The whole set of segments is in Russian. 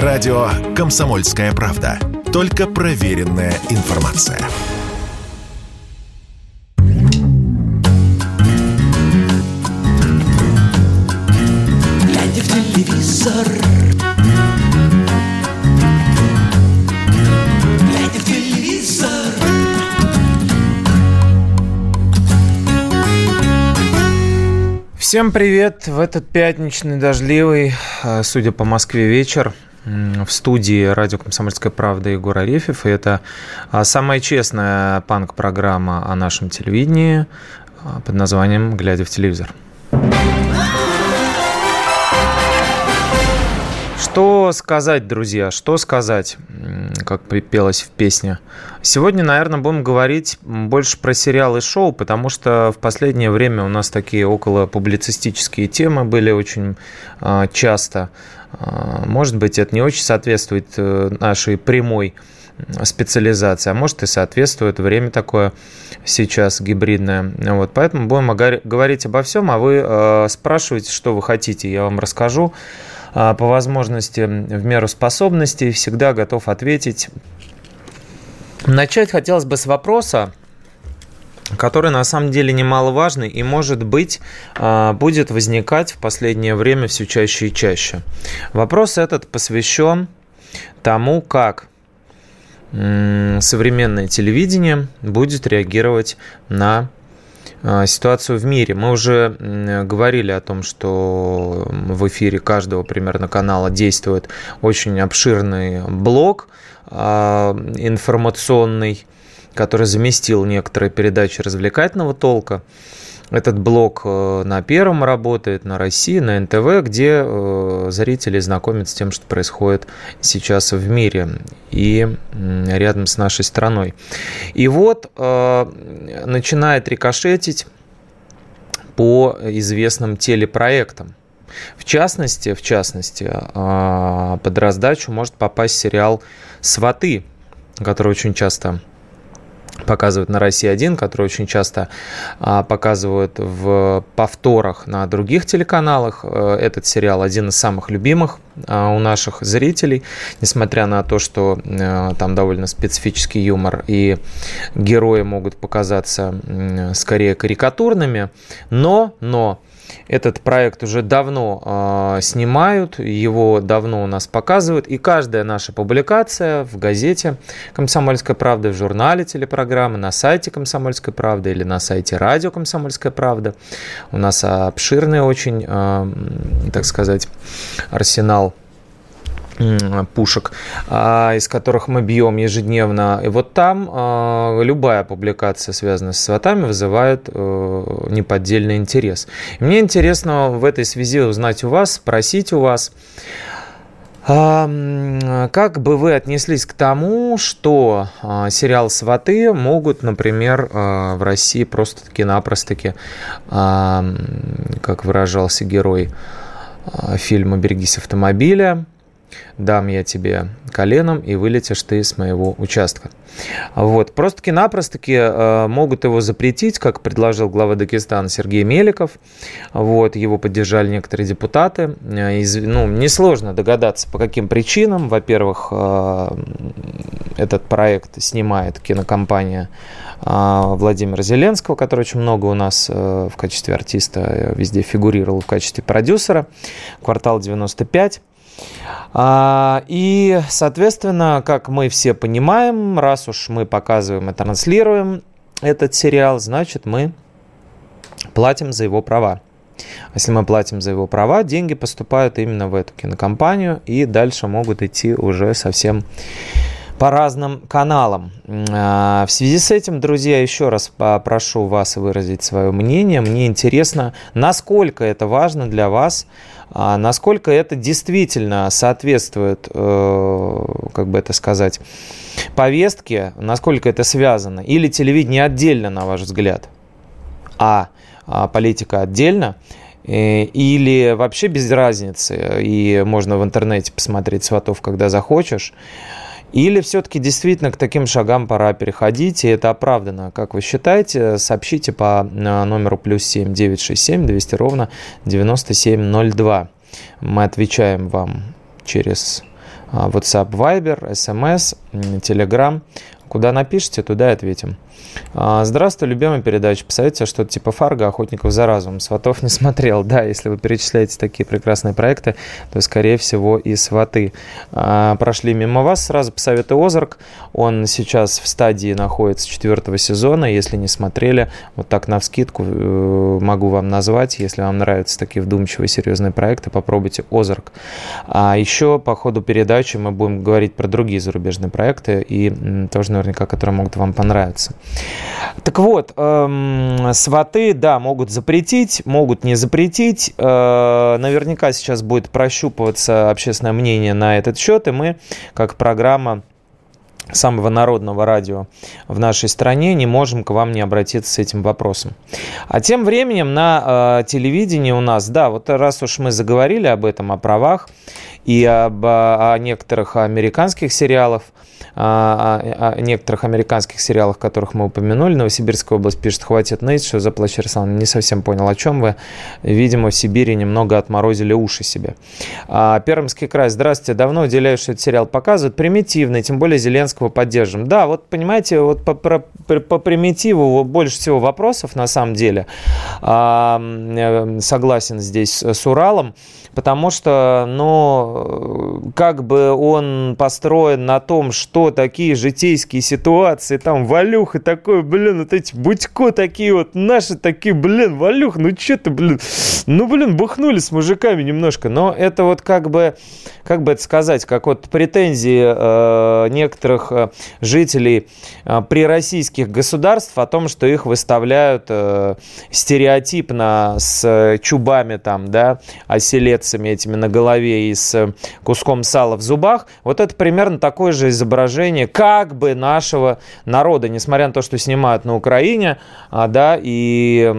Радио «Комсомольская правда». Только проверенная информация. Глядя в телевизор Глядя в телевизор Всем привет! В этот пятничный дождливый, э, судя по Москве, вечер в студии радио «Комсомольская правда» Егор Арефьев. И это а, самая честная панк-программа о нашем телевидении а, под названием «Глядя в телевизор». Что сказать, друзья, что сказать, как пелось в песне? Сегодня, наверное, будем говорить больше про сериалы и шоу, потому что в последнее время у нас такие около публицистические темы были очень а, часто. А, Может быть, это не очень соответствует э, нашей прямой специализации, а может и соответствует. Время такое сейчас гибридное. Вот, поэтому будем говорить обо всем, а вы э, спрашиваете, что вы хотите, я вам расскажу. А, По возможности, в меру способностей, всегда готов ответить. Начать хотелось бы с вопроса, который на самом деле немаловажный и, может быть, а, будет возникать в последнее время все чаще и чаще. Вопрос этот посвящен тому, как современное телевидение будет реагировать на ситуацию в мире. Мы уже говорили о том, что в эфире каждого примерно канала действует очень обширный блок а, информационный, который заместил некоторые передачи развлекательного толка. Этот блок э, на Первом работает, на России, на НТВ, где э, зрители знакомятся с тем, что происходит сейчас в мире и рядом с нашей страной. И вот э, начинает рикошетить по известным телепроектам. В частности, в частности, под раздачу может попасть сериал «Сваты», который очень часто показывают на России 1, который очень часто а, показывают в повторах на других телеканалах. Э, Этот сериал один из самых любимых а, у наших зрителей, несмотря на то, что э, там довольно специфический юмор и герои могут показаться скорее карикатурными, но, но этот проект уже давно э, снимают, его давно у нас показывают, и каждая наша публикация в газете «Комсомольская правда», в журнале телепрограммы, на сайте «Комсомольской правды» или на сайте радио «Комсомольская правда». У нас обширный очень, э, так сказать, арсенал пушек, а, из которых мы бьем ежедневно. И вот там а, любая публикация, связанная с сватами, вызывает э, неподдельный интерес. Мне интересно в этой связи узнать у вас, спросить у вас, а, как бы вы отнеслись к тому, что сериал «Сваты» могут, например, в России просто-таки-напросто-таки, а, м, как выражался герой фильма «Берегись автомобиля», дам я тебе коленом, и вылетишь ты с моего участка. Вот. Просто-таки-напросто-таки э, могут его запретить, как предложил глава Дагестана Сергей Меликов. Вот. Его поддержали некоторые депутаты. Э, из, ну, несложно догадаться, по каким причинам. Во-первых, э, этот проект снимает кинокомпания Владимира Зеленского, который очень много у нас в качестве артиста везде фигурировал в качестве продюсера. Квартал 95. А, И, соответственно, как мы все понимаем, раз уж мы показываем и транслируем этот сериал, значит, мы платим за его права. Если мы платим за его права, деньги поступают именно в эту кинокомпанию и дальше могут идти уже совсем по разным каналам. А, В связи с этим, друзья, еще раз попрошу вас выразить свое мнение. Мне интересно, насколько это важно для вас, а, насколько это действительно соответствует, э, как бы это сказать, повестке, насколько это связано, или телевидение отдельно, на ваш взгляд, а а политика отдельно, э, или вообще без разницы, и можно в интернете посмотреть сватов, когда захочешь, или все-таки действительно к таким шагам пора переходить, и это оправдано. Как вы считаете, сообщите по э, номеру плюс 7 967 200 ровно 9702. Мы отвечаем вам через WhatsApp, Viber, SMS, Telegram. Куда напишите, туда и ответим. А, здравствуй, любимая передача. Посоветуйте что-то типа Фарго, Охотников за разум. Сватов не смотрел. Да, если вы перечисляете такие прекрасные проекты, то, скорее всего, и Сваты а, прошли мимо вас. Сразу посоветую Озарк. Он сейчас в стадии находится четвертого сезона. Если не смотрели, вот так на вскидку э, могу вам назвать. Если вам нравятся такие вдумчивые, серьезные проекты, попробуйте Озарк. А еще по ходу передачи мы будем говорить про другие зарубежные проекты и тоже наверняка, которые могут вам понравиться. Так вот, эм, сваты, да, могут запретить, могут не запретить. Э, наверняка сейчас будет прощупываться общественное мнение на этот счет, и мы, как программа самого народного радио в нашей стране, не можем к вам не обратиться с этим вопросом. А тем временем на э, телевидении у нас, да, вот раз уж мы заговорили об этом, о правах и об, о некоторых американских сериалах, о, о некоторых американских сериалах, которых мы упомянули. Новосибирская область пишет, хватит ныть, что за плащ Руслан. Не совсем понял, о чем вы. Видимо, в Сибири немного отморозили уши себе. А, Пермский край. Здравствуйте. Давно уделяю, что этот сериал показывают. Примитивный, тем более Зеленского поддержим. Да, вот понимаете, вот по, по, по примитиву больше всего вопросов на самом деле. А, э, согласен здесь с Уралом потому что, ну, как бы он построен на том, что такие житейские ситуации, там, Валюх и такой, блин, вот эти Будько такие вот, наши такие, блин, Валюх, ну что ты, блин, ну, блин, бухнули с мужиками немножко, но это вот как бы, как бы это сказать, как вот претензии э, некоторых э, жителей э, прироссийских государств о том, что их выставляют стереотипно с чубами там, да, оселец пальцами этими на голове и с куском сала в зубах, вот это примерно такое же изображение как бы нашего народа, несмотря на то, что снимают на Украине, а, да, и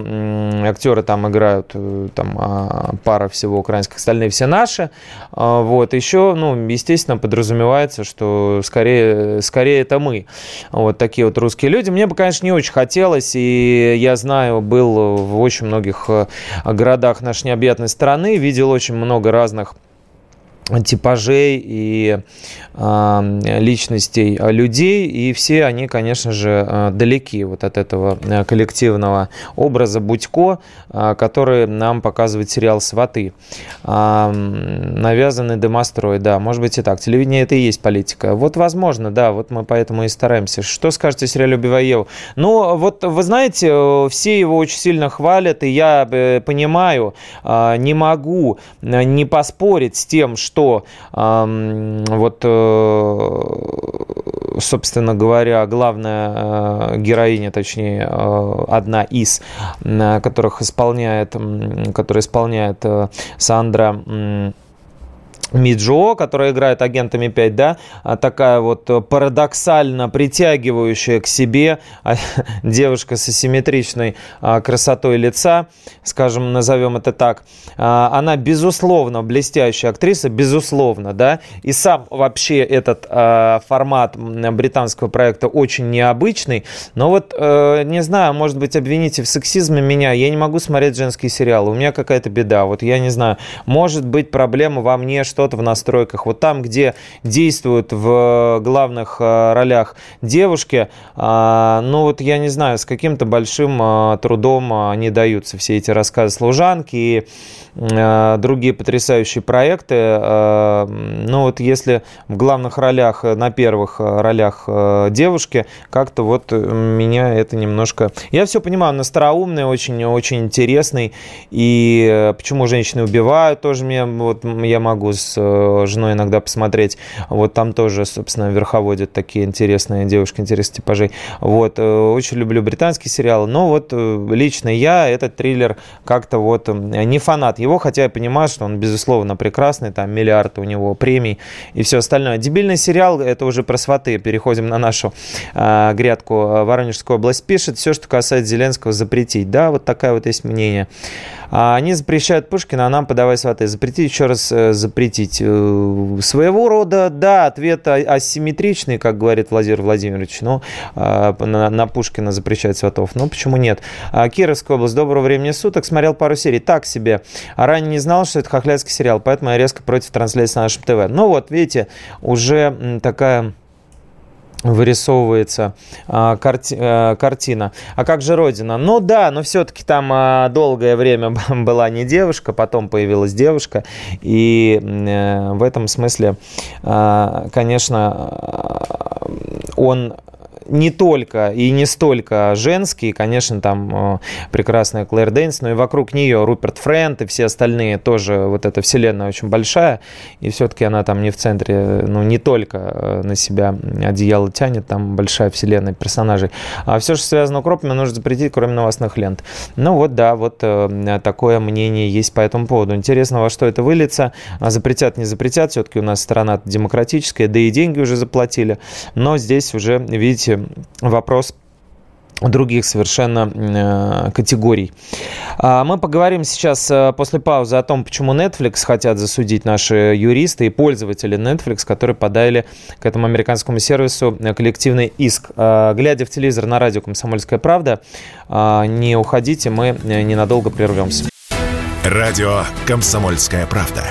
актеры там играют, э, там а, пара всего украинских, остальные все наши, а, вот, еще, ну, естественно, подразумевается, что скорее, скорее это мы, вот такие вот русские люди. Мне бы, конечно, не очень хотелось, и я знаю, был в очень многих э, городах нашей необъятной страны, видел очень много разных типажей и э, личностей людей, и все они, конечно же, э, далеки вот от этого э, коллективного образа Будько, э, который нам показывает сериал «Сваты». Э, навязанный домострой, да, может быть и так. Телевидение это и есть политика. Вот возможно, да, вот мы поэтому и стараемся. Что скажете о сериале «Убивай Еву»? Ну, вот вы знаете, все его очень сильно хвалят, и я понимаю, не могу не поспорить с тем, что что вот, э, собственно говоря, главная э, героиня, точнее, э, одна из, которых исполняет, которая исполняет Сандра Миджо, которая играет агентами 5, да, а такая вот парадоксально притягивающая к себе а, девушка с асимметричной а, красотой лица, скажем, назовем это так. Она, безусловно, блестящая актриса, безусловно, да, и сам вообще этот формат британского проекта очень необычный, но вот, э, не знаю, может быть, обвините в сексизме меня, я не могу смотреть женские сериалы, у меня какая-то беда, вот я не знаю, может быть, проблема во мне, что что-то в настройках. Вот там, где действуют в главных э, ролях девушки, а, ну вот я не знаю, с каким-то большим э, трудом они даются все эти рассказы служанки и э, другие потрясающие проекты. Ну вот если в главных ролях, на первых ролях девушки, как-то вот меня это немножко... Я все понимаю, он остроумный, очень, очень интересный. И почему женщины убивают, тоже мне, вот, я могу с э, женой иногда посмотреть. Вот там тоже, собственно, верховодят такие интересные девушки, интересных типажей. Вот, э, очень люблю британские сериалы, но вот э, лично я этот триллер как-то вот не фанат его, хотя я понимаю, что он, безусловно, прекрасный, там миллиард у него премий и все остальное. Дебильный сериал, это уже про сваты, переходим на нашу э, грядку. Воронежская область пишет, все, что касается Зеленского, запретить. Да, вот такая вот есть мнение. А, они запрещают Пушкина, а нам подавай сваты. Запретить, еще раз запретить светить. Э, своего рода, да, ответ асимметричный, как говорит Владимир Владимирович, но э, на, на Пушкина запрещать сватов. Ну, почему нет? А, Кировская область, доброго времени суток, смотрел пару серий. Так себе. А ранее не знал, что это хохлядский сериал, поэтому я резко против трансляции на нашем ТВ. Ну вот, видите, уже такая вырисовывается а, карти, а, картина. А как же Родина? Ну да, но все-таки там а, долгое время была не девушка, потом появилась девушка. И а, в этом смысле, а, конечно, он не только и не столько женские, конечно, там э, прекрасная Клэр Дэнс, но и вокруг нее Руперт Френт и все остальные тоже, вот эта вселенная очень большая, и все-таки она там не в центре, ну, не только э, на себя одеяло тянет, там большая вселенная персонажей. А все, что связано с укропами, нужно запретить, кроме новостных лент. Ну вот, да, вот э, такое мнение есть по этому поводу. Интересно, во что это выльется. А запретят, не запретят, все-таки у нас страна демократическая, да и деньги уже заплатили. Но здесь уже, видите, вопрос других совершенно э, категорий. А, мы поговорим сейчас э, после паузы о том, почему Netflix хотят засудить наши юристы и пользователи Netflix, которые подали к этому американскому сервису коллективный иск. А, глядя в телевизор на радио «Комсомольская правда», а, не уходите, мы ненадолго прервемся. Радио «Комсомольская правда».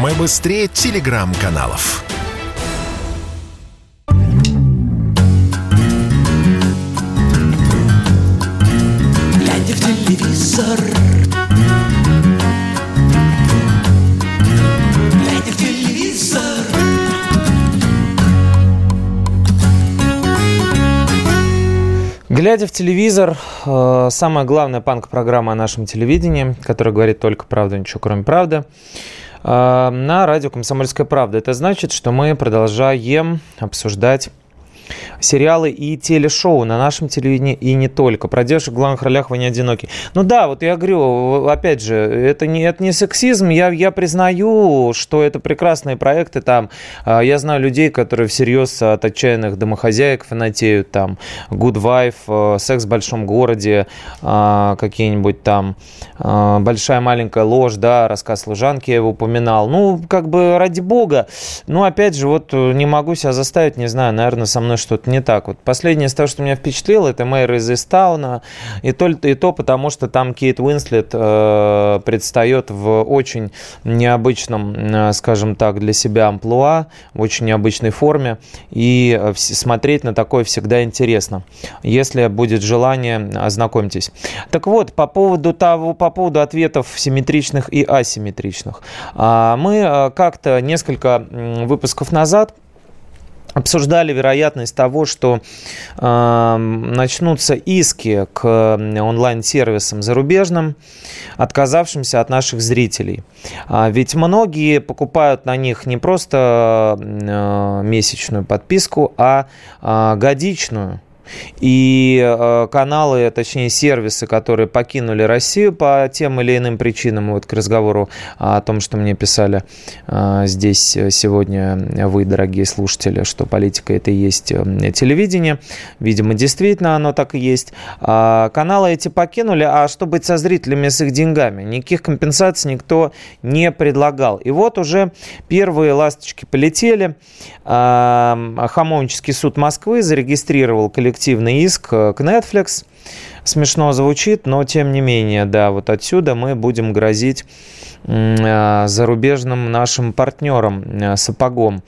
Мы быстрее телеграм-каналов. Телевизор. Глядя в телевизор. Глядя в телевизор, самая главная панк-программа о нашем телевидении, которая говорит только правду, ничего кроме правды, э, на радио «Комсомольская правда». Это значит, что мы продолжаем обсуждать сериалы и телешоу на нашем телевидении и не только. Про девушек в главных ролях вы не одиноки. Ну да, вот я говорю, опять же, это не, это не сексизм. Я, я признаю, что это прекрасные проекты там. А, я знаю людей, которые всерьез от отчаянных домохозяек фанатеют там. Good Wife, э, Секс в большом городе, а, какие-нибудь там а, Большая маленькая ложь, да, рассказ служанки я его упоминал. Ну, как бы ради бога. Ну, опять же, вот э, не могу себя заставить, не знаю, наверное, со мной что-то не так. Вот последнее из того, что меня впечатлило, это мэр из Истауна. И то, и то потому, что там Кейт Уинслет э, предстает в очень необычном, э, скажем так, для себя амплуа, в очень необычной форме. И э, смотреть на такое всегда интересно. Если будет желание, ознакомьтесь. Так вот, по поводу того, по поводу ответов симметричных и асимметричных. А, мы э, как-то несколько выпусков назад обсуждали вероятность того, что э, начнутся иски к онлайн-сервисам зарубежным, отказавшимся от наших зрителей. А ведь многие покупают на них не просто э, месячную подписку, а э, годичную. И э, каналы, точнее сервисы, которые покинули Россию по тем или иным причинам, вот к разговору о том, что мне писали э, здесь сегодня вы, дорогие слушатели, что политика это и есть э, телевидение. Видимо, действительно оно так и есть. А каналы эти покинули, а что быть со зрителями с их деньгами? Никаких компенсаций никто не предлагал. И вот уже первые ласточки полетели. Хамовнический суд Москвы зарегистрировал коллектив коллективный иск э, к Netflix. Смешно звучит, но тем не менее, да, вот отсюда мы будем грозить э, зарубежным нашим партнерам э, сапогом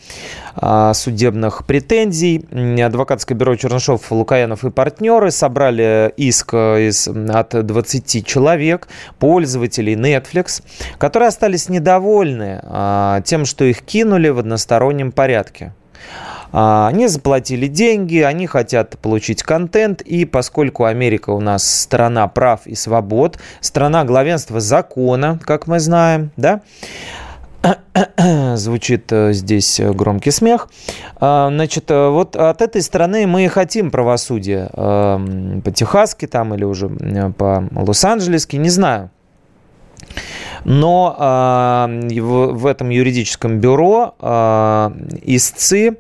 судебных претензий. Адвокатское бюро Чернышов, Лукаянов и партнеры собрали иск из, от 20 человек, пользователей Netflix, которые остались недовольны тем, что их кинули в одностороннем порядке. А, они заплатили деньги, они хотят получить контент, и поскольку Америка у нас страна прав и свобод, страна главенства закона, как мы знаем, да, звучит э, здесь громкий смех. А, значит, э, вот от этой страны мы и хотим правосудия эм, по-техасски там или уже э, по-лос-анджелески, не знаю. Но э, в, этом юридическом бюро э, истцы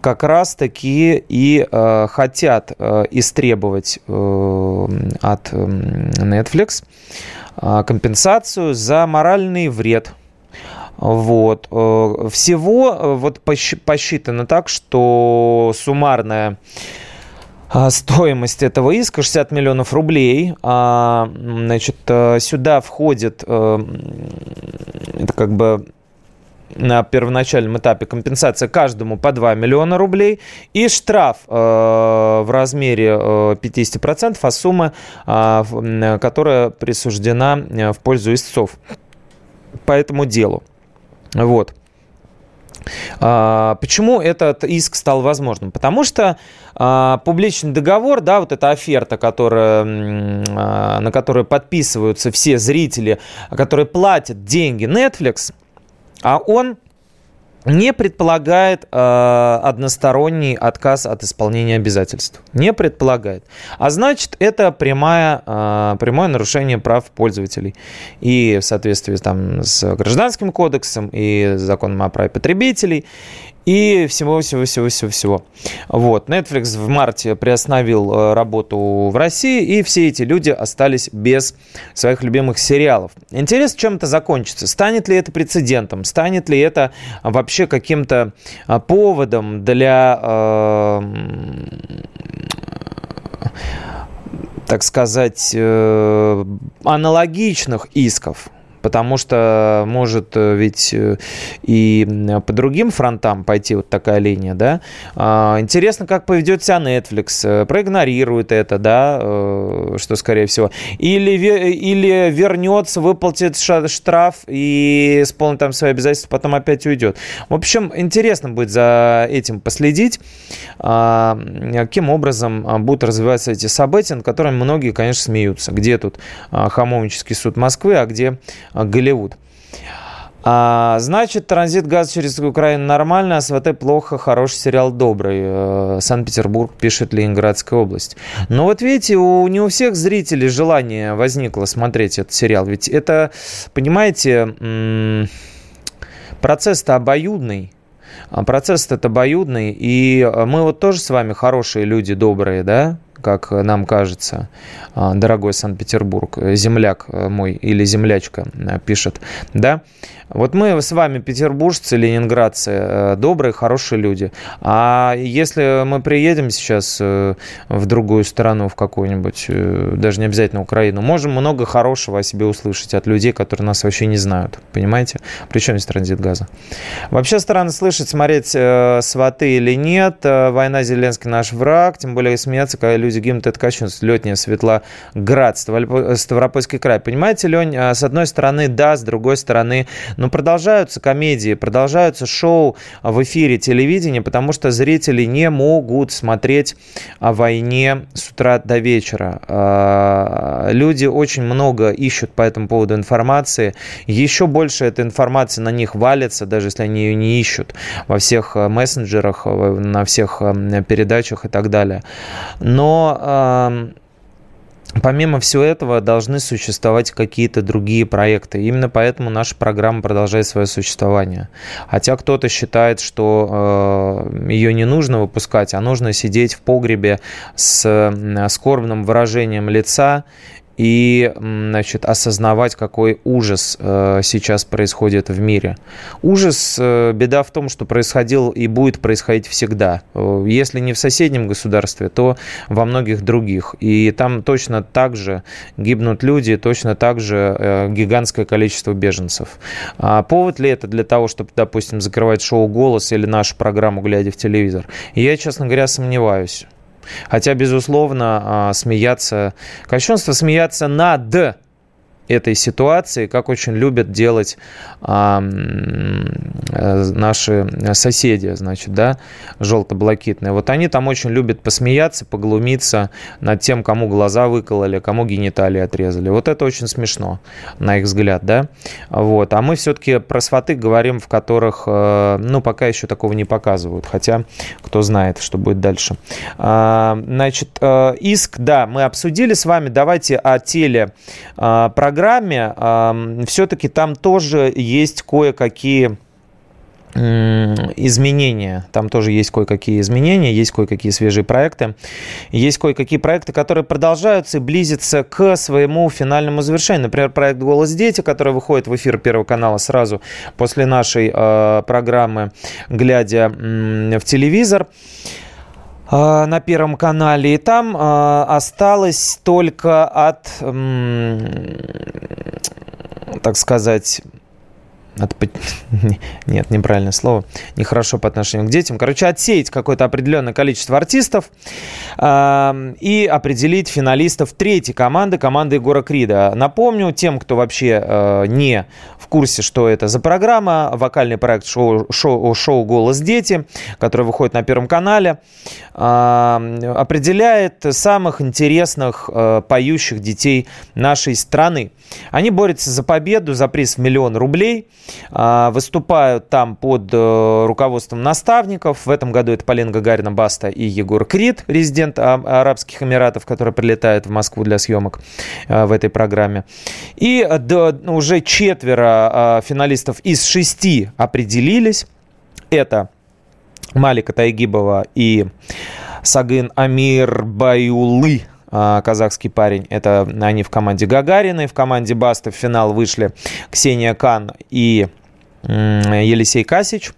как раз-таки и э, хотят э, истребовать э, от Netflix э, компенсацию за моральный вред Вот. Всего вот посчитано так, что суммарная стоимость этого иска 60 миллионов рублей. А, значит, сюда входит, это как бы на первоначальном этапе компенсация каждому по 2 миллиона рублей и штраф э, в размере э, 50% от суммы, э, которая присуждена э, в пользу истцов по этому делу. Вот. А, почему этот иск стал возможным? Потому что а, публичный договор, да, вот эта оферта, которая, а, на которую подписываются все зрители, которые платят деньги Netflix – а он не предполагает э, односторонний отказ от исполнения обязательств. Не предполагает. А значит, это прямое, э, прямое нарушение прав пользователей. И в соответствии там, с Гражданским кодексом, и законом о праве потребителей, и всего-всего-всего-всего-всего. Вот. Netflix в марте приостановил э, работу в России, и все эти люди остались без своих любимых сериалов. Интересно, чем это закончится? Станет ли это прецедентом? Станет ли это вообще каким-то а, поводом для э, так сказать, э, аналогичных исков потому что может э, ведь э, и по другим фронтам пойти вот такая линия, да. А, интересно, как поведет себя Netflix, э, проигнорирует это, да, что скорее всего, или, или вернется, выплатит штраф и исполнит там свои обязательства, потом опять уйдет. В общем, интересно будет за этим последить, а, каким образом а, будут развиваться эти события, над которыми многие, конечно, смеются. Где тут Хамовнический суд Москвы, а где Голливуд. А, значит, транзит газа через Украину нормально, а СВТ плохо, хороший сериал добрый. Э, Санкт-Петербург пишет Ленинградская область. Но вот видите, у, не у всех зрителей желание возникло смотреть этот сериал. Ведь это, понимаете, процесс-то обоюдный. А процесс это обоюдный, и мы вот тоже с вами хорошие люди, добрые, да, как нам кажется, а, дорогой Санкт-Петербург, земляк мой или землячка э, пишет, да, вот мы с вами, петербуржцы, ленинградцы, э, добрые, хорошие люди. А если мы приедем сейчас э, в другую страну, в какую-нибудь, э, даже не обязательно Украину, можем много хорошего о себе услышать от людей, которые нас вообще не знают. Понимаете? Причем здесь транзит газа. Вообще странно слышать, смотреть сваты или нет. Война Зеленский наш враг. Тем более смеяться, когда люди гимнут это кощунство. Летняя Светлоград, Ставропольский край. Понимаете, Лень, с одной стороны, да, с другой стороны, но продолжаются комедии, продолжаются шоу в эфире телевидения, потому что зрители не могут смотреть о войне с утра до вечера. А, люди очень много ищут по этому поводу информации. Еще больше этой информации на них валится, даже если они ее не ищут во всех э, мессенджерах, на всех э, передачах и так далее. Но Помимо всего этого должны существовать какие-то другие проекты. Именно поэтому наша программа продолжает свое существование. Хотя кто-то считает, что э, ее не нужно выпускать, а нужно сидеть в погребе с скорбным выражением лица и значит, осознавать, какой ужас э, сейчас происходит в мире. Ужас, э, беда в том, что происходил и будет происходить всегда. Э, если не в соседнем государстве, то во многих других. И там точно так же гибнут люди, точно так же гигантское количество беженцев. А повод ли это для того, чтобы, допустим, закрывать шоу «Голос» или нашу программу «Глядя в телевизор»? Я, честно говоря, сомневаюсь. Хотя, безусловно, а, смеяться, кощунство смеяться над этой ситуации, как очень любят делать а, э, наши соседи, значит, да, желто-блакитные. Вот они там очень любят посмеяться, поглумиться над тем, кому глаза выкололи, кому гениталии отрезали. Вот это очень смешно, на их взгляд, да. Вот. А мы все-таки про сваты говорим, в которых, э, ну, пока еще такого не показывают, хотя кто знает, что будет дальше. А, значит, э, иск, да, мы обсудили с вами, давайте о теле программе, все-таки там тоже есть кое-какие изменения. Там тоже есть кое-какие изменения, есть кое-какие свежие проекты. Есть кое-какие проекты, которые продолжаются и близятся к своему финальному завершению. Например, проект «Голос дети», который выходит в эфир Первого канала сразу после нашей э, программы «Глядя э, в телевизор» на Первом канале. И там э, осталось только от, э, так сказать, от... Нет, неправильное слово. Нехорошо по отношению к детям. Короче, отсеять какое-то определенное количество артистов э, и определить финалистов третьей команды, команды Егора Крида. Напомню тем, кто вообще э, не в курсе, что это за программа, вокальный проект шоу, шоу, шоу «Голос дети», который выходит на Первом канале, э, определяет самых интересных э, поющих детей нашей страны. Они борются за победу, за приз в миллион рублей – выступают там под э, руководством наставников. В этом году это Полина Гагарина Баста и Егор Крид, резидент Арабских Эмиратов, который прилетает в Москву для съемок э, в этой программе. И уже четверо а, финалистов из шести определились. Это Малика Тайгибова и Сагын Амир Баюлы а, казахский парень. Это они в команде Гагариной, в команде Баста в финал вышли Ксения Кан и Елисей Касич.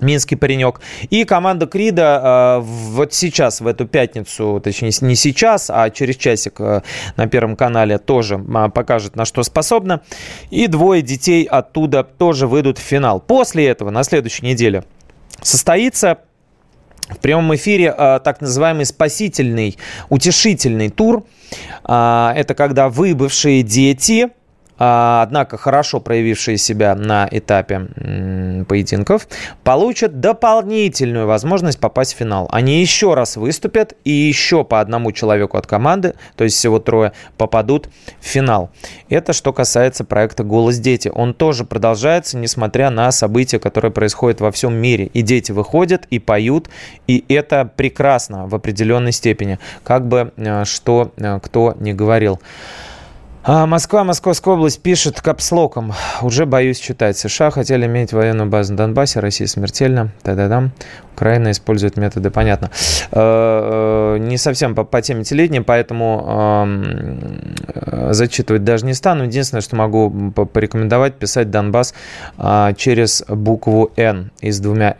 Минский паренек. И команда Крида э, вот сейчас, в эту пятницу, точнее не сейчас, а через часик э, на Первом канале тоже э, покажет, на что способна. И двое детей оттуда тоже выйдут в финал. После этого, на следующей неделе, состоится в прямом эфире э, так называемый спасительный, утешительный тур. Э, это когда выбывшие дети а, однако хорошо проявившие себя на этапе поединков, получат дополнительную возможность попасть в финал. Они еще раз выступят и еще по одному человеку от команды, то есть всего трое, попадут в финал. Это что касается проекта «Голос дети». Он тоже продолжается, несмотря на события, которые происходят во всем мире. И дети выходят и поют, и это прекрасно в определенной степени, как бы э, что э, кто не говорил. А Москва, Московская область пишет капслоком. Уже боюсь читать. США хотели иметь военную базу на Донбассе, Россия смертельно. Та-да-дам. Украина использует методы, понятно. Э, э, не совсем по, по теме телевидения, поэтому э, зачитывать даже не стану. Единственное, что могу порекомендовать, писать Донбасс а, через букву «Н» и с двумя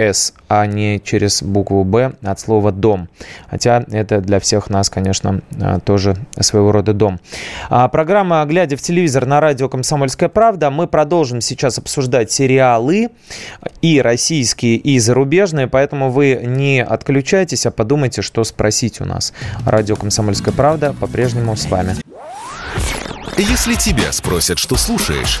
«С», а не через букву «Б» от слова «дом». Хотя это для всех нас, конечно, а, тоже своего рода дом. А программа «Глядя в телевизор» на радио «Комсомольская правда». Мы продолжим сейчас обсуждать сериалы и российские, и зарубежные, поэтому вы не отключайтесь, а подумайте, что спросить у нас. Радио «Комсомольская правда» по-прежнему с вами. Если тебя спросят, что слушаешь,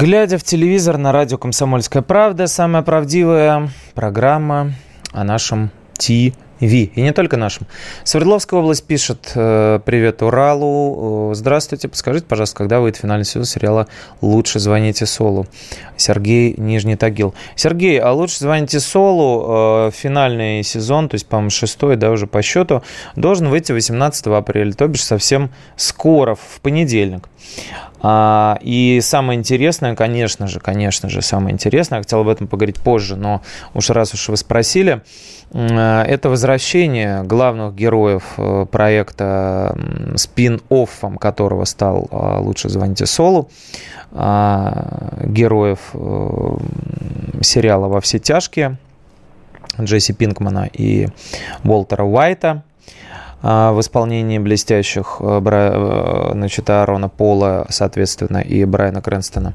Глядя в телевизор на радио «Комсомольская правда», самая правдивая программа о нашем ТВ. И не только нашем. Свердловская область пишет э, «Привет Уралу». Э, здравствуйте. Подскажите, пожалуйста, когда выйдет финальный сезон сериала «Лучше звоните Солу». Сергей Нижний Тагил. Сергей, а «Лучше звоните Солу» э, финальный сезон, то есть, по-моему, шестой, да, уже по счету, должен выйти 18 апреля, то бишь совсем скоро, в понедельник. А, и самое интересное, конечно же, конечно же, самое интересное, я хотел об этом поговорить позже, но уж раз уж вы спросили, это возвращение главных героев э, проекта, спин-оффом которого стал а, «Лучше звоните Солу», а, героев э, сериала «Во все тяжкие», Джесси Пинкмана и Уолтера Уайта – в исполнении блестящих э, э, значит, Аарона Пола, соответственно, и Брайана Крэнстона,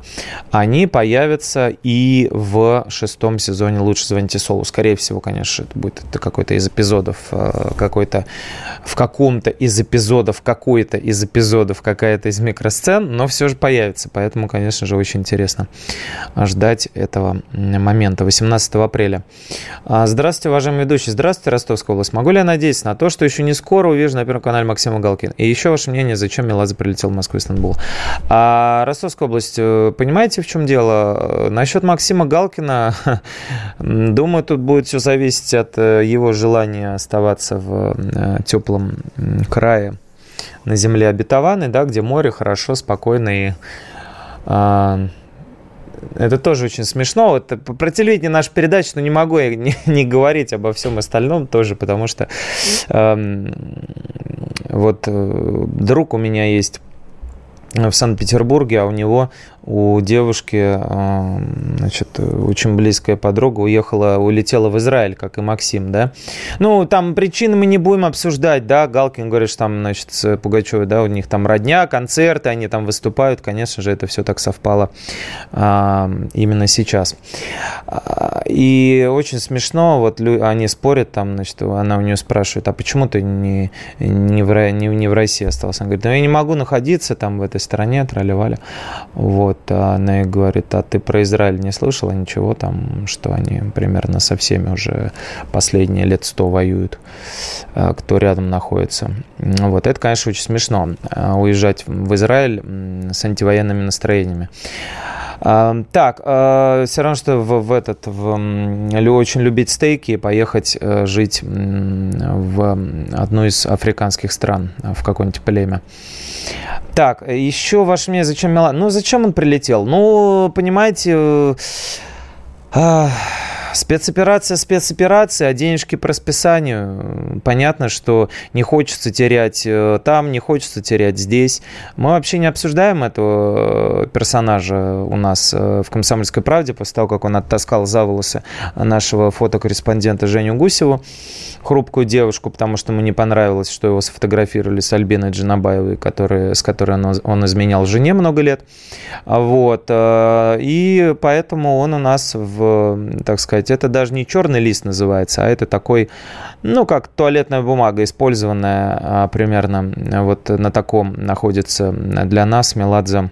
они появятся и в шестом сезоне «Лучше звоните Солу». Скорее всего, конечно, это будет это какой-то из эпизодов, э, какой-то в каком-то из эпизодов, какой-то из эпизодов, какая-то из микросцен, но все же появится. Поэтому, конечно же, очень интересно ждать этого момента, 18 апреля. А, здравствуйте, уважаемый ведущий. Здравствуйте, Ростовская область. Могу ли я надеяться на то, что еще не скоро скоро увижу на Первом канале Максима Галкина. И еще ваше мнение, зачем Меладзе прилетел в Москву и Стамбул. А Ростовская область, э, понимаете, в чем дело? Насчет Максима Галкина, думаю, тут будет все зависеть от э, его желания оставаться в э, теплом крае на земле обетованной, да, где море хорошо, спокойно и а, это тоже очень смешно. Вот про телевидение наша передача, но не могу я не, не говорить обо всем остальном тоже, потому что эм, вот э, друг у меня есть в Санкт-Петербурге, а у него у девушки, а, значит, очень близкая подруга уехала, улетела в Израиль, как и Максим, да. Ну, там причины мы не будем обсуждать, да, Галкин говорит, что там, значит, с Пугачевой, да, у них там родня, концерты, они там выступают, конечно же, это все так совпало а, именно сейчас. А, и очень смешно, вот они спорят там, значит, она у нее спрашивает, а почему ты не, не, в, не, не в России остался? Она говорит, ну, я не могу находиться там в этой стране, тролливали, вот. Вот, она ей говорит, а ты про Израиль не слышала ничего там, что они примерно со всеми уже последние лет сто воюют, а, кто рядом находится. Вот, это, конечно, очень смешно, а, уезжать в Израиль с антивоенными настроениями. Так, все равно, что в, в этот, в, очень любить стейки и поехать э, жить в одну из африканских стран, в какое-нибудь племя. Так, еще ваше мнение, зачем Милан? Ну, зачем он прилетел? Ну, понимаете, э, Спецоперация, спецоперация, а денежки по расписанию. Понятно, что не хочется терять э, там, не хочется терять здесь. Мы вообще не обсуждаем этого персонажа у нас э, в «Комсомольской правде» после того, как он оттаскал за волосы нашего фотокорреспондента Женю Гусеву, хрупкую девушку, потому что ему не понравилось, что его сфотографировали с Альбиной Джанабаевой, который, с которой он, он изменял жене много лет. Вот. Э, и поэтому он у нас в, так сказать, сказать, это даже не черный лист называется, а это такой, ну, как туалетная бумага, использованная а, примерно вот на таком находится для нас Меладзе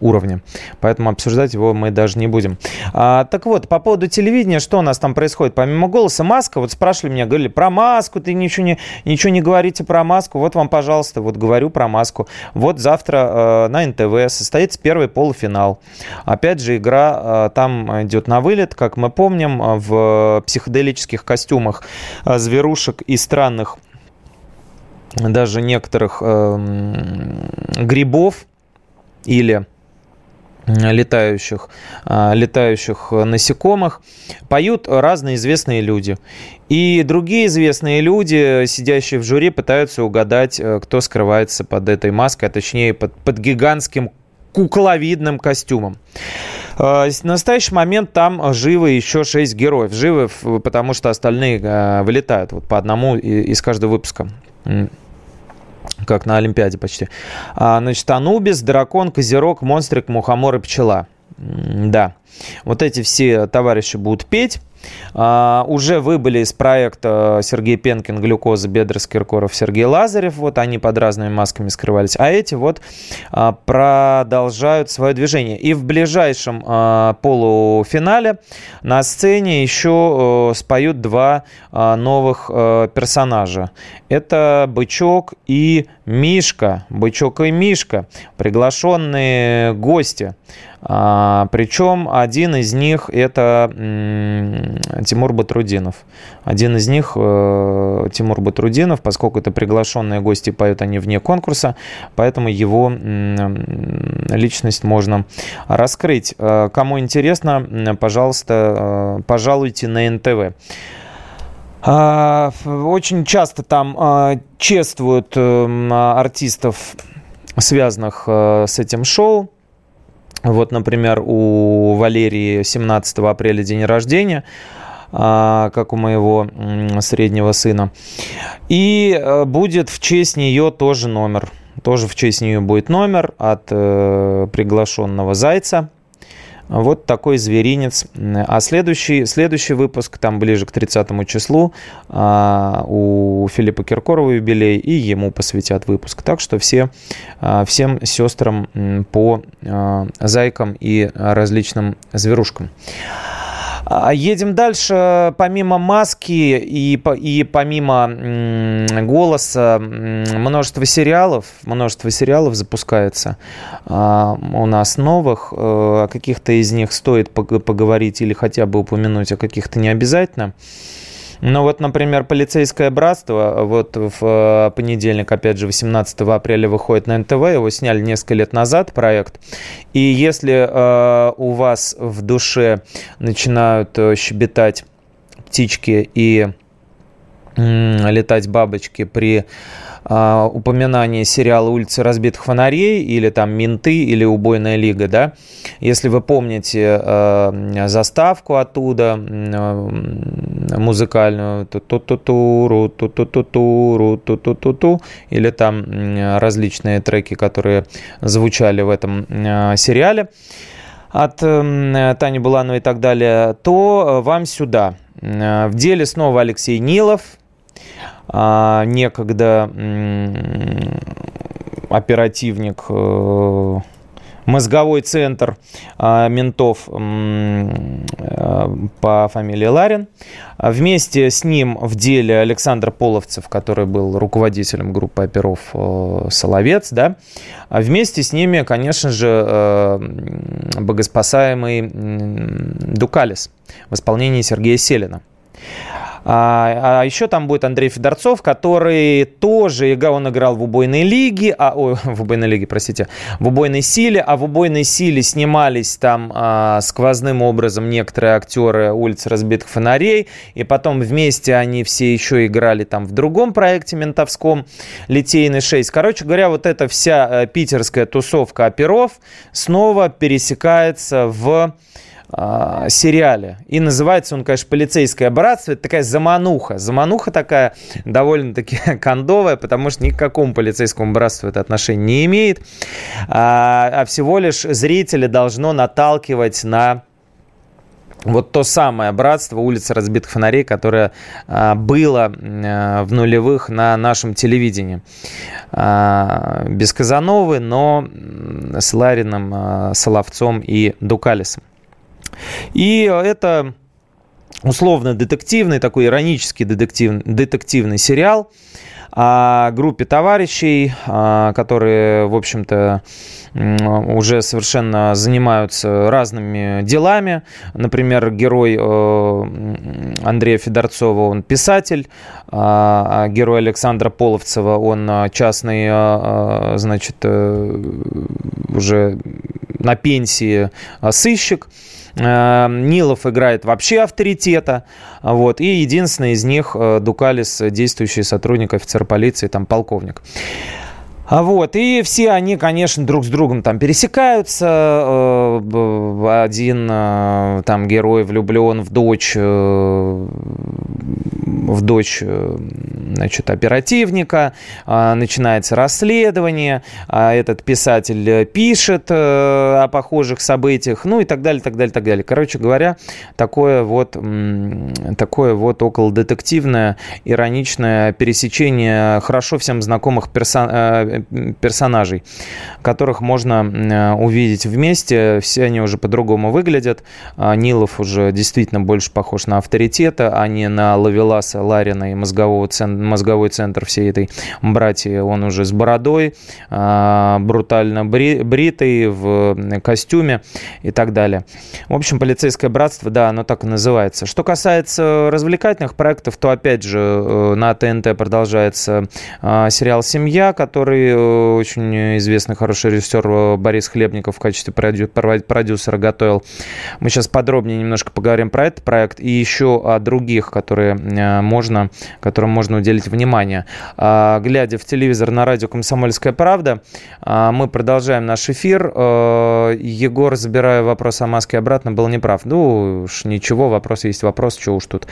уровня. Поэтому обсуждать его мы даже не будем. А, так вот, по поводу телевидения, что у нас там происходит? Помимо голоса маска, вот спрашивали меня, говорили, про маску, ты ничего не, ничего не говорите про маску. Вот вам, пожалуйста, вот говорю про маску. Вот завтра э, на НТВ состоится первый полуфинал. Опять же, игра э, там идет на вылет, как мы помним, в психоделических костюмах э, зверушек и странных даже некоторых э, грибов или летающих, а, летающих насекомых, поют разные известные люди. И другие известные люди, сидящие в жюри, пытаются угадать, э, кто скрывается под этой маской, а точнее под, под гигантским кукловидным костюмом. В настоящий момент там живы еще шесть героев. Живы, потому что остальные э, вылетают вот по одному из каждого выпуска как на Олимпиаде почти. А, значит, Анубис, Дракон, Козерог, Монстрик, Мухомор и Пчела. Да, вот эти все товарищи будут петь. А, уже выбыли из проекта Сергей Пенкин, Глюкоза, Бедрос, Киркоров, Сергей Лазарев. Вот они под разными масками скрывались. А эти вот а, продолжают свое движение. И в ближайшем а, полуфинале на сцене еще споют два новых персонажа. Это Бычок и Мишка. Бычок и Мишка. Приглашенные гости. А, причем один из них это Тимур Батрудинов. Один из них э, Тимур Батрудинов, поскольку это приглашенные гости, поют они вне конкурса, поэтому его личность можно раскрыть. Э, кому интересно, пожалуйста, э, пожалуйте на НТВ. А, очень часто там чествуют артистов, связанных с этим шоу. Вот, например, у Валерии 17 апреля день рождения. как у моего среднего сына. И будет в честь нее тоже номер. Тоже в честь нее будет номер от приглашенного Зайца. Вот такой зверинец. А следующий, следующий выпуск, там ближе к 30 числу, а, у Филиппа Киркорова юбилей, и ему посвятят выпуск. Так что все, а, всем сестрам по а, зайкам и различным зверушкам. А, едем дальше. Помимо маски и, и помимо голоса множество сериалов, множество сериалов запускается а, у нас новых. Э, о каких-то из них стоит поговорить или хотя бы упомянуть, о каких-то не обязательно. Ну вот, например, «Полицейское братство», вот в э, понедельник, опять же, 18 апреля выходит на НТВ, его сняли несколько лет назад, проект. И если э, у вас в душе начинают э, щебетать птички и летать бабочки при а, упоминание сериала «Улицы разбитых фонарей» или там «Менты» или «Убойная лига», да, если вы помните э, заставку оттуда э, музыкальную ту-ту-ту-туру, ту-ту-ту-туру, ту-ту-ту-ту, или там различные треки, которые звучали в этом э, сериале от Тани Булановой и так далее, то вам сюда. В деле снова Алексей Нилов – а, некогда оперативник э, мозговой центр а, ментов э, по фамилии Ларин. Вместе с ним в деле Александр Половцев, который был руководителем группы оперов э, «Соловец». Да? Вместе с ними, конечно же, богоспасаемый Дукалис в исполнении Сергея Селина. А, а еще там будет Андрей Федорцов, который тоже, он играл в убойной лиге, а, ой, в убойной лиге, простите, в убойной силе, а в убойной силе снимались там а, сквозным образом некоторые актеры улицы разбитых фонарей, и потом вместе они все еще играли там в другом проекте ментовском «Литейный 6». Короче говоря, вот эта вся э, питерская тусовка оперов снова пересекается в э, сериале. И называется он, конечно, «Полицейское братство». Это такая замануха. Замануха такая довольно-таки кондовая, потому что ни к какому полицейскому братству это отношение не имеет. А, а всего лишь зрителя должно наталкивать на вот то самое братство улицы разбитых фонарей, которое а, было а, в нулевых на нашем телевидении. А, без Казановы, но с Ларином, а, Соловцом и Дукалисом. И это условно детективный, такой иронический детектив, детективный сериал о группе товарищей, а, которые, в общем-то, уже совершенно занимаются разными делами. Например, герой э, Андрея Федорцова, он писатель, а, а герой Александра Половцева, он частный, значит, э, уже на пенсии сыщик. Эм, Нилов играет вообще авторитета. Вот. И единственный из них э, Дукалис, действующий сотрудник, офицер полиции, там полковник. А вот, и все они, конечно, друг с другом там пересекаются. Э, один э, там герой влюблен в дочь, в дочь значит, оперативника, начинается расследование, а этот писатель э, пишет э, о похожих событиях, ну и так далее, так далее, так далее. Короче говоря, такое вот, такое вот около детективное, ироничное пересечение хорошо всем знакомых персон, э, персонажей, которых можно увидеть вместе. Все они уже по-другому выглядят. А, Нилов уже действительно больше похож на авторитета, а не на Лавеласа, Ларина и мозгового центра мозговой центр всей этой братьи. Он уже с бородой, а, брутально бритый, в костюме и так далее. В общем, полицейское братство, да, оно так и называется. Что касается развлекательных проектов, то опять же э, на ТНТ продолжается а, сериал «Семья», который э, очень известный хороший режиссер э, Борис Хлебников в качестве продюсера готовил. Мы сейчас подробнее немножко поговорим про этот проект и еще о других, которые можно, которым можно уделить внимание. А, глядя в телевизор на радио «Комсомольская правда», а, мы продолжаем наш эфир. Егор, забирая вопрос о маске обратно, был неправ. Ну уж ничего, вопрос есть вопрос, что уж тут.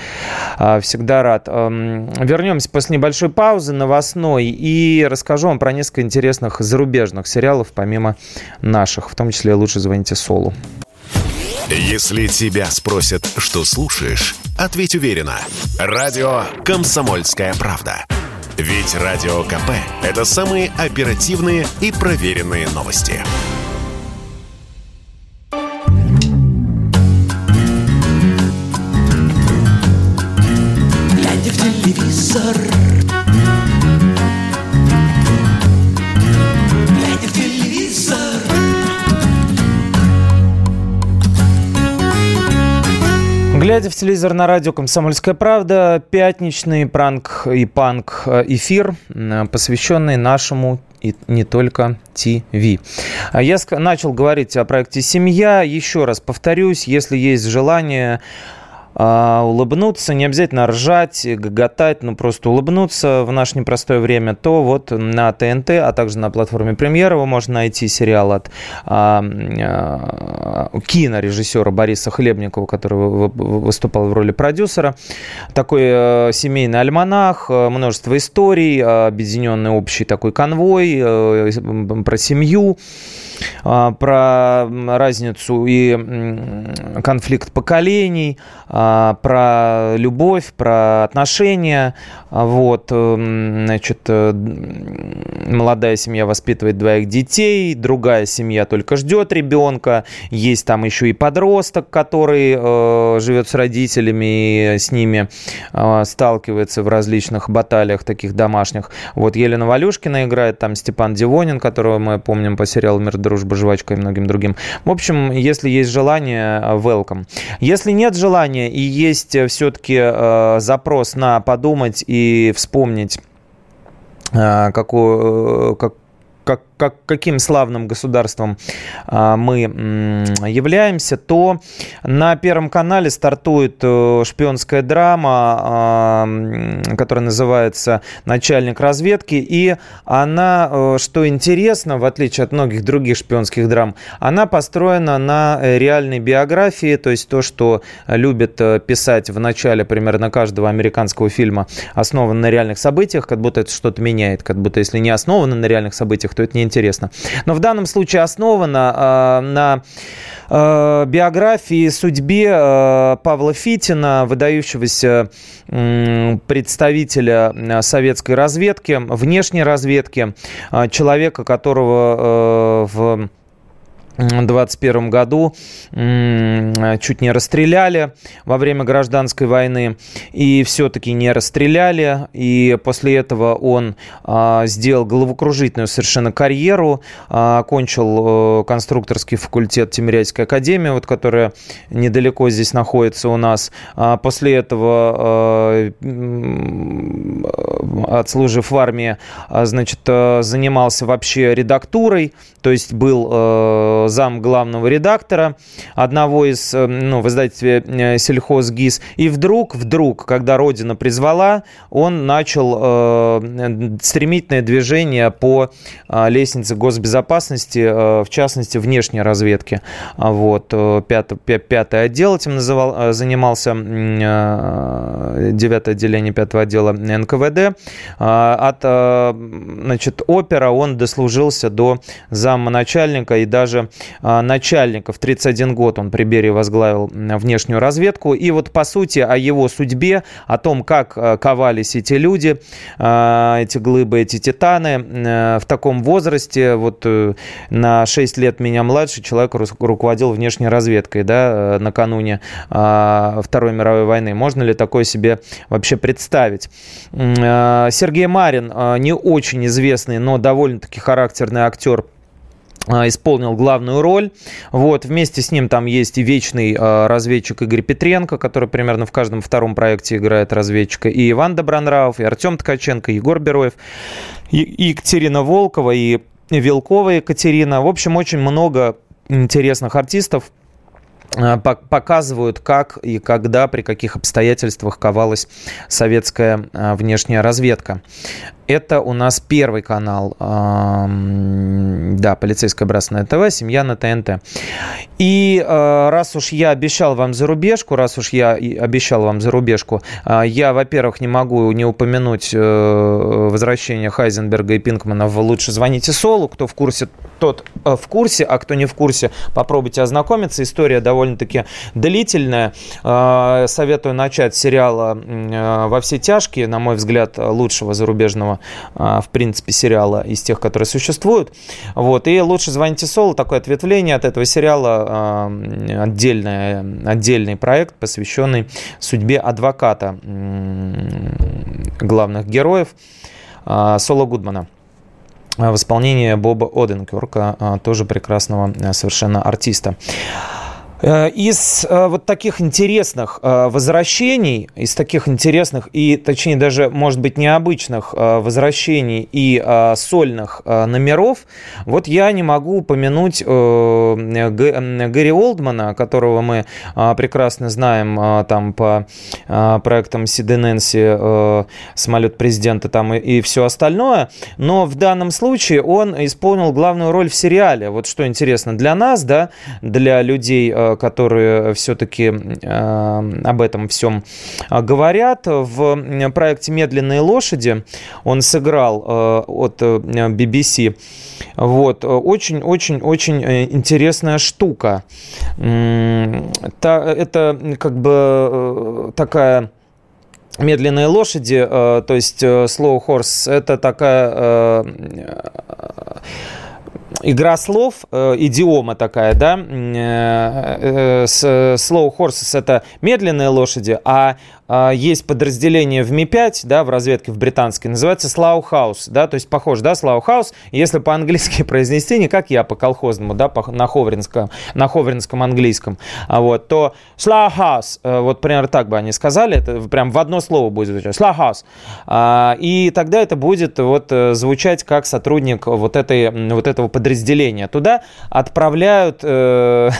А, всегда рад. Вернемся после небольшой паузы новостной и расскажу вам про несколько интересных зарубежных сериалов, помимо наших, в том числе «Лучше звоните Солу». Если тебя спросят, что слушаешь, ответь уверенно. Радио «Комсомольская правда». Ведь Радио КП – это самые оперативные и проверенные новости. Глядя в телевизор на радио «Комсомольская правда», пятничный пранк и панк э, эфир, э, посвященный нашему и не только ТВ. Я начал говорить о проекте «Семья». Еще раз повторюсь, если есть желание а, улыбнуться, не обязательно ржать, гоготать, но просто улыбнуться в наше непростое время, то вот на ТНТ, а также на платформе Премьера вы можете найти сериал от а, а, кинорежиссера Бориса Хлебникова, который выступал в роли продюсера. Такой а, семейный альманах, э, множество историй, объединенный общий такой конвой а, про семью. А, про разницу и конфликт поколений, а, про любовь, про отношения. А, вот, э, значит, э, молодая семья воспитывает двоих детей, другая семья только ждет ребенка. Есть там еще и подросток, который э, живет с родителями и с ними сталкивается в различных баталиях таких домашних. Вот Елена Валюшкина играет, там Степан Дивонин, которого мы помним по сериалу «Мир, дружба, жвачка» и многим другим. В общем, если есть желание, welcome. Если нет желания и есть все-таки э, запрос на подумать и вспомнить, э, какую, э, как, как, как, каким славным государством а, мы являемся, то на Первом канале стартует э, шпионская драма, а, которая называется «Начальник разведки», и она, э, что интересно, в отличие от многих других шпионских драм, она построена на реальной биографии, то есть то, что любят э, писать в начале примерно каждого американского фильма, основано на реальных событиях, как будто это что-то меняет, как будто если не основано на реальных событиях, то это неинтересно. Но в данном случае основано э, на э, биографии, судьбе э, Павла Фитина, выдающегося представителя советской разведки, внешней разведки, человека, которого в 2021 году чуть не расстреляли во время гражданской войны и все-таки не расстреляли. И после этого он а, сделал головокружительную совершенно карьеру а, окончил э, конструкторский факультет Тимирязевской академии вот которая недалеко здесь находится у нас. А, после этого отслужив в армии значит занимался вообще редактурой то есть был э, зам главного редактора одного из, э, ну, в издательстве э, «Сельхозгиз». И вдруг, вдруг, когда Родина призвала, он начал э, стремительное движение по э, лестнице госбезопасности, э, в частности, внешней разведки. А вот, пятый, пятый отдел этим называл, занимался, девятое отделение пятого отдела НКВД. Э, от, значит, опера он дослужился до зама начальника и даже а, начальников. 31 год он при Берии возглавил внешнюю разведку. И вот, по сути, о его судьбе, о том, как а, ковались эти люди, а, эти глыбы, эти титаны в таком возрасте, вот э, на 6 лет меня младше, человек руководил внешней разведкой, да, накануне Второй мировой войны. Можно ли такое себе вообще представить? Сергей Марин, не очень известный, но довольно-таки характерный актер а, исполнил главную роль. Вот, вместе с ним там есть и вечный э, разведчик Игорь Петренко, который примерно в каждом втором проекте играет разведчика, и Иван Добронравов, и Артем Ткаченко, и Егор Бероев, и, и Екатерина Волкова, и Вилкова Екатерина. В общем, очень много интересных артистов показывают, как и когда, при каких обстоятельствах ковалась советская внешняя разведка. Это у нас первый канал, да, полицейское братство ТВ, семья на ТНТ. И э, раз уж я обещал вам зарубежку, раз уж я обещал вам зарубежку, э, я, во-первых, не могу не упомянуть э, возвращение Хайзенберга и Пинкмана в «Лучше звоните Солу». Кто в курсе, тот в курсе, а кто не в курсе, попробуйте ознакомиться. История довольно-таки длительная. Советую начать с сериала «Во все тяжкие», на мой взгляд, лучшего зарубежного, в принципе, сериала из тех, которые существуют. Вот. И «Лучше звоните Солу» такое ответвление от этого сериала отдельная, отдельный проект, посвященный судьбе адвоката главных героев а, Соло Гудмана в исполнении Боба Оденкерка, а, тоже прекрасного совершенно артиста. Э, из э, вот таких интересных э, возвращений, из таких интересных и, точнее, даже, может быть, необычных возвращений и сольных номеров, вот я не могу упомянуть Гэри Олдмана, которого мы прекрасно знаем там по проектам Сиды Нэнси, самолет президента там и, и все остальное, но в данном случае он исполнил главную роль в сериале. Вот что интересно для нас, да, для людей, которые все-таки э, об этом всем э, говорят. В проекте «Медленные лошади» он сыграл э, от BBC. Вот, очень-очень-очень интересная штука. Это как бы такая медленные лошади, то есть slow horse, это такая игра слов, э, идиома такая, да, э, э, slow horses это медленные лошади, а, есть подразделение в Ми-5, да, в разведке в британской, называется Slough House, да, то есть похож, да, Slough House, если по-английски произнести, не как я по-колхозному, да, по, на ховринском, на ховринском английском, а вот, то Slough House, э, вот примерно так бы они сказали, это прям в одно слово будет звучать, Slough House, а, и тогда это будет вот э, звучать как сотрудник вот, этой, вот этого подразделения. Туда отправляют, э,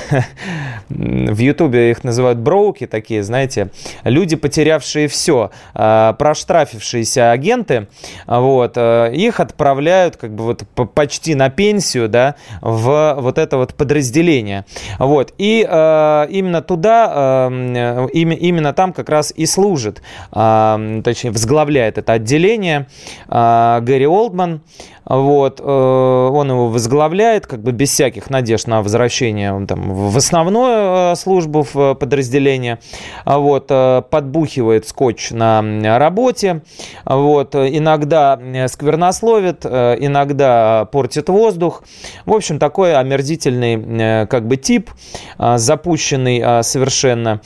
в Ютубе их называют броуки такие, знаете, люди, потерявшие все, а, проштрафившиеся агенты, вот, а, их отправляют как бы вот почти на пенсию, да, в вот это вот подразделение. Вот, и э, именно туда, э, именно там как раз и служит, э, точнее, возглавляет это отделение э, Гэри Олдман, вот, э, он его возглавляет, как бы без всяких надежд на возвращение там, в основную э, службу в подразделение. Вот, э, подбухивает скотч на работе. Вот, иногда сквернословит, иногда портит воздух. В общем, такой омерзительный как бы тип, запущенный совершенно.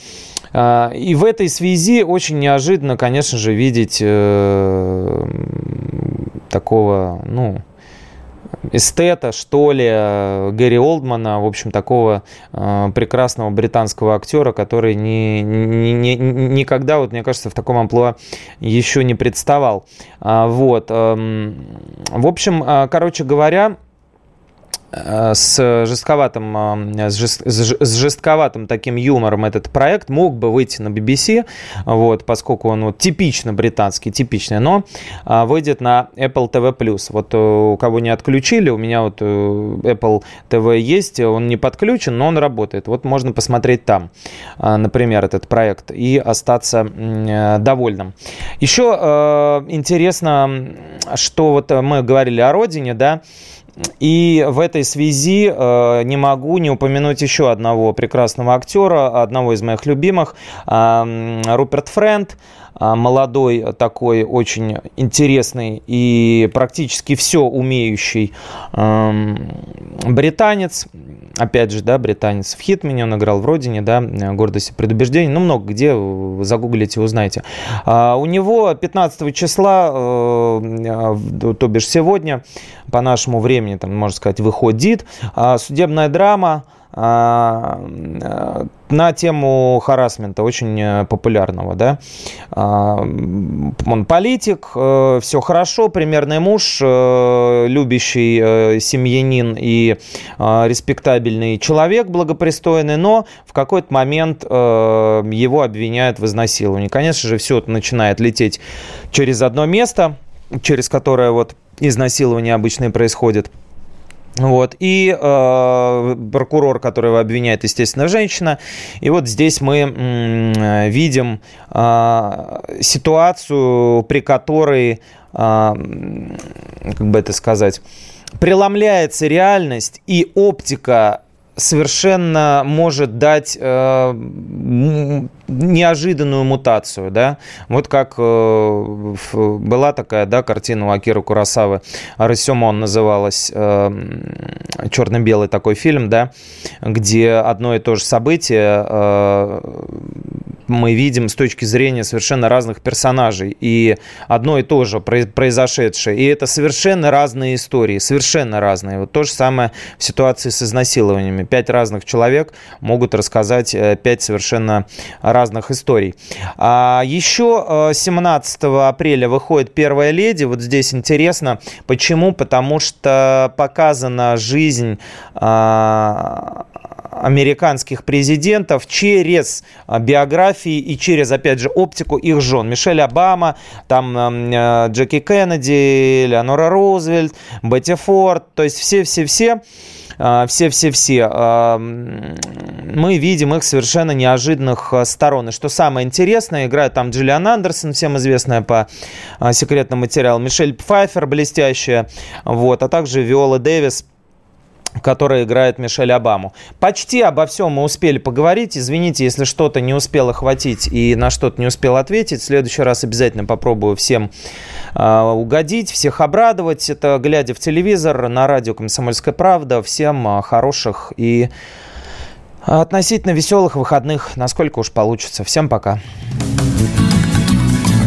И в этой связи очень неожиданно, конечно же, видеть такого, ну, эстета, что ли, Гэри Олдмана, в общем, такого э, прекрасного британского актера, который ни, ни, ни, никогда, вот, мне кажется, в таком амплуа еще не представал. А, вот. Э, в общем, э, короче говоря, Э, с жестковатым, э, с жестковатым таким юмором этот проект мог бы выйти на BBC, вот, поскольку он вот типично британский, типичный, но а, выйдет на Apple TV+. Вот э, у кого не отключили, у меня вот Apple TV есть, он не подключен, но он работает. Вот можно посмотреть там, например, этот проект и остаться довольным. Еще интересно, что вот мы говорили о родине, да, и в этой связи э, не могу не упомянуть еще одного прекрасного актера, одного из моих любимых, э, Руперт Френд. А, молодой такой очень интересный и практически все умеющий эм, британец. Опять же, да, британец в Хитмене, он играл в Родине, да, гордость и предубеждение. Ну, много где, загуглите, узнаете. А, у него 15 числа, э, то бишь сегодня, по нашему времени, там, можно сказать, выходит судебная драма на тему харасмента, очень э, популярного, да. А, он политик, э, все хорошо, примерный муж, э, любящий семьянин и респектабельный человек, благопристойный, но в какой-то момент его обвиняют в изнасиловании. Конечно же, все начинает лететь через одно место – через которое вот изнасилование обычно происходит. Вот. И э, прокурор, которого обвиняет, естественно, женщина. И вот здесь мы э, видим э, ситуацию, при которой, э, как бы это сказать, преломляется реальность и оптика совершенно может дать э, неожиданную мутацию, да, вот как э, была такая, да, картина у Акиры Курасавы, Рассемон называлась, э, черно-белый такой фильм, да, где одно и то же событие э, мы видим с точки зрения совершенно разных персонажей. И одно и то же произошедшее. И это совершенно разные истории, совершенно разные. Вот то же самое в ситуации с изнасилованиями. Пять разных человек могут рассказать э, пять совершенно разных историй. А еще 17 э, апреля выходит «Первая леди». Вот здесь интересно. Почему? Потому что показана жизнь а, американских президентов через а, биографии и через, опять же, оптику их жен. Мишель Обама, там э, Джеки Кеннеди, Леонора Рузвельт, Бетти Форд, то есть все-все-все а, все-все-все, а, мы видим их совершенно неожиданных сторон. И что самое интересное, играет там Джиллиан Андерсон, всем известная по секретным материалам, Мишель Пфайфер блестящая, вот, а также Виола Дэвис – которая играет Мишель Обаму. Почти обо всем мы успели поговорить. Извините, если что-то не успел охватить и на что-то не успел ответить. В следующий раз обязательно попробую всем э, угодить, всех обрадовать. Это глядя в телевизор на радио «Комсомольская правда». Всем э, хороших и относительно веселых выходных, насколько уж получится. Всем пока.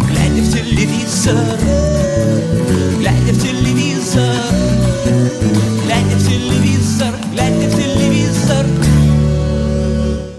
Глядя в телевизор, глядя в телевизор,